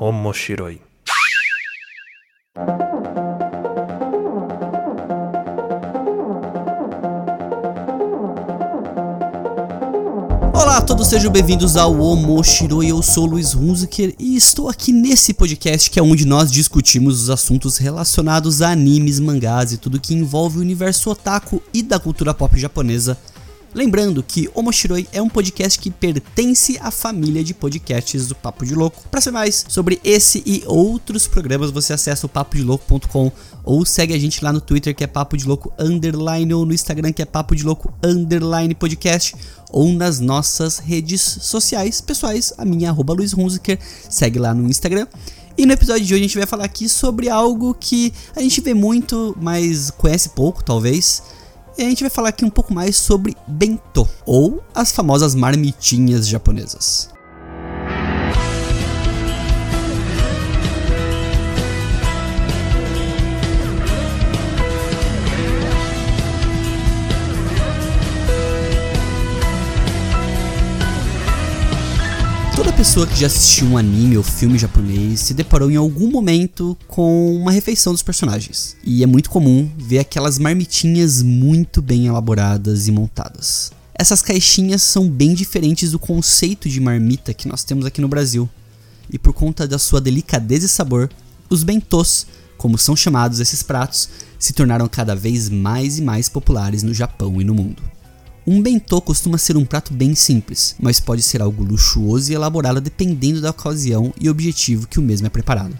Omoshiroi. Olá a todos, sejam bem-vindos ao Omoshiroi. Eu sou Luiz Hunziker e estou aqui nesse podcast que é onde nós discutimos os assuntos relacionados a animes, mangás e tudo que envolve o universo otaku e da cultura pop japonesa Lembrando que o Moshiroi é um podcast que pertence à família de podcasts do Papo de Louco. Para saber mais sobre esse e outros programas, você acessa o papodelouco.com ou segue a gente lá no Twitter que é Papo de Louco underline ou no Instagram que é Papo de Louco underline podcast ou nas nossas redes sociais pessoais, a minha arroba Luiz Hunziker, segue lá no Instagram. E no episódio de hoje a gente vai falar aqui sobre algo que a gente vê muito, mas conhece pouco, talvez e a gente vai falar aqui um pouco mais sobre bento, ou as famosas marmitinhas japonesas. Pessoa que já assistiu um anime ou filme japonês se deparou em algum momento com uma refeição dos personagens. E é muito comum ver aquelas marmitinhas muito bem elaboradas e montadas. Essas caixinhas são bem diferentes do conceito de marmita que nós temos aqui no Brasil. E por conta da sua delicadeza e sabor, os bentos, como são chamados esses pratos, se tornaram cada vez mais e mais populares no Japão e no mundo. Um bentô costuma ser um prato bem simples, mas pode ser algo luxuoso e elaborado dependendo da ocasião e objetivo que o mesmo é preparado.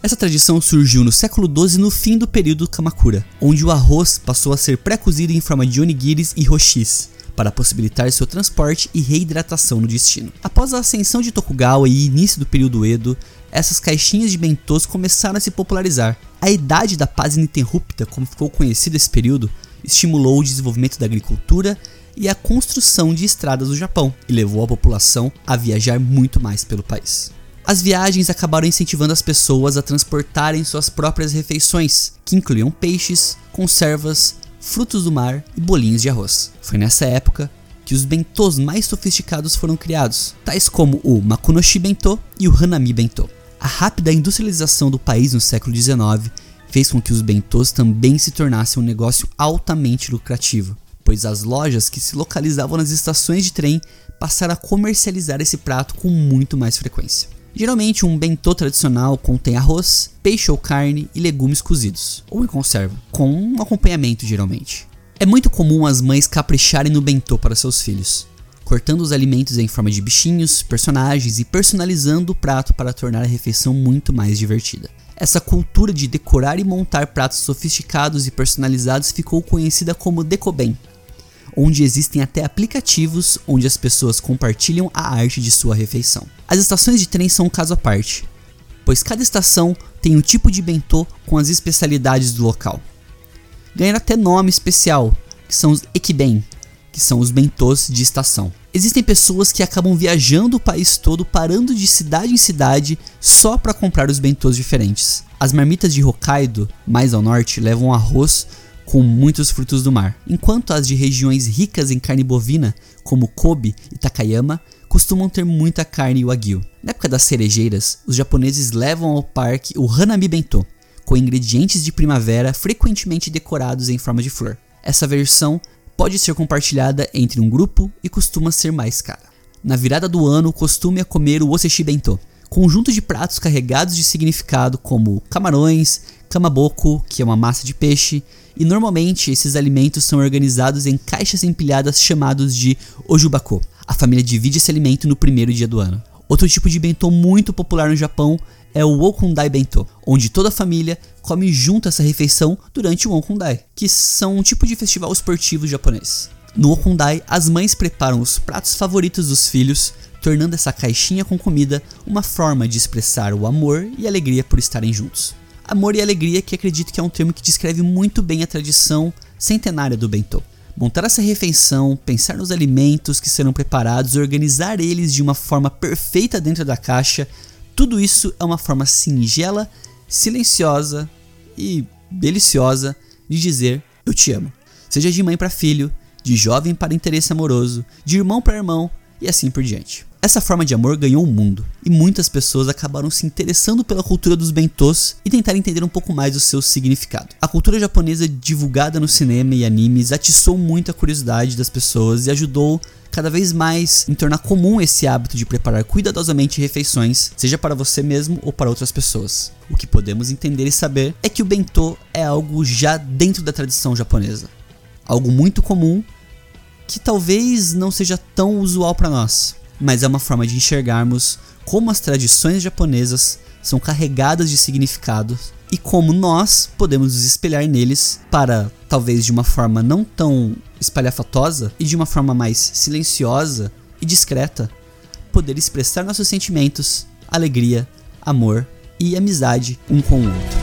Essa tradição surgiu no século XII no fim do período Kamakura, onde o arroz passou a ser pré-cozido em forma de onigiris e roshis, para possibilitar seu transporte e reidratação no destino. Após a ascensão de Tokugawa e início do período Edo, essas caixinhas de bentôs começaram a se popularizar. A idade da paz ininterrupta, como ficou conhecido esse período, estimulou o desenvolvimento da agricultura e a construção de estradas do Japão e levou a população a viajar muito mais pelo país. As viagens acabaram incentivando as pessoas a transportarem suas próprias refeições, que incluíam peixes, conservas, frutos do mar e bolinhos de arroz. Foi nessa época que os bentôs mais sofisticados foram criados, tais como o Makunoshi Bento e o Hanami Bento. A rápida industrialização do país no século XIX fez com que os bentôs também se tornassem um negócio altamente lucrativo, pois as lojas que se localizavam nas estações de trem passaram a comercializar esse prato com muito mais frequência. Geralmente, um bentô tradicional contém arroz, peixe ou carne e legumes cozidos, ou em conserva, com um acompanhamento geralmente. É muito comum as mães capricharem no bentô para seus filhos, cortando os alimentos em forma de bichinhos, personagens e personalizando o prato para tornar a refeição muito mais divertida. Essa cultura de decorar e montar pratos sofisticados e personalizados ficou conhecida como decoben, onde existem até aplicativos onde as pessoas compartilham a arte de sua refeição. As estações de trem são um caso à parte, pois cada estação tem um tipo de bentô com as especialidades do local. Ganharam até nome especial, que são os ekiben, que são os bentôs de estação. Existem pessoas que acabam viajando o país todo, parando de cidade em cidade só para comprar os bentôs diferentes. As marmitas de Hokkaido, mais ao norte, levam arroz com muitos frutos do mar, enquanto as de regiões ricas em carne bovina, como Kobe e Takayama, costumam ter muita carne wagyu. Na época das cerejeiras, os japoneses levam ao parque o Hanami Bento, com ingredientes de primavera frequentemente decorados em forma de flor. Essa versão pode ser compartilhada entre um grupo e costuma ser mais cara. Na virada do ano, o costume é comer o Oseshi Bento, conjunto de pratos carregados de significado como camarões, kamaboko, que é uma massa de peixe, e normalmente esses alimentos são organizados em caixas empilhadas chamados de ojubako. A família divide esse alimento no primeiro dia do ano. Outro tipo de bentô muito popular no Japão é o Okundai Bento, onde toda a família come junto essa refeição durante o Okundai, que são um tipo de festival esportivo japonês. No Okundai, as mães preparam os pratos favoritos dos filhos, tornando essa caixinha com comida uma forma de expressar o amor e alegria por estarem juntos. Amor e alegria, que acredito que é um termo que descreve muito bem a tradição centenária do bentô. Montar essa refeição, pensar nos alimentos que serão preparados, organizar eles de uma forma perfeita dentro da caixa, tudo isso é uma forma singela, silenciosa e deliciosa de dizer eu te amo. Seja de mãe para filho, de jovem para interesse amoroso, de irmão para irmão e assim por diante. Essa forma de amor ganhou o mundo, e muitas pessoas acabaram se interessando pela cultura dos bentôs e tentaram entender um pouco mais o seu significado. A cultura japonesa divulgada no cinema e animes atiçou muito a curiosidade das pessoas e ajudou cada vez mais em tornar comum esse hábito de preparar cuidadosamente refeições, seja para você mesmo ou para outras pessoas. O que podemos entender e saber é que o bentô é algo já dentro da tradição japonesa. Algo muito comum que talvez não seja tão usual para nós, mas é uma forma de enxergarmos como as tradições japonesas são carregadas de significados e como nós podemos nos espelhar neles para, talvez de uma forma não tão espalhafatosa e de uma forma mais silenciosa e discreta, poder expressar nossos sentimentos, alegria, amor e amizade um com o outro.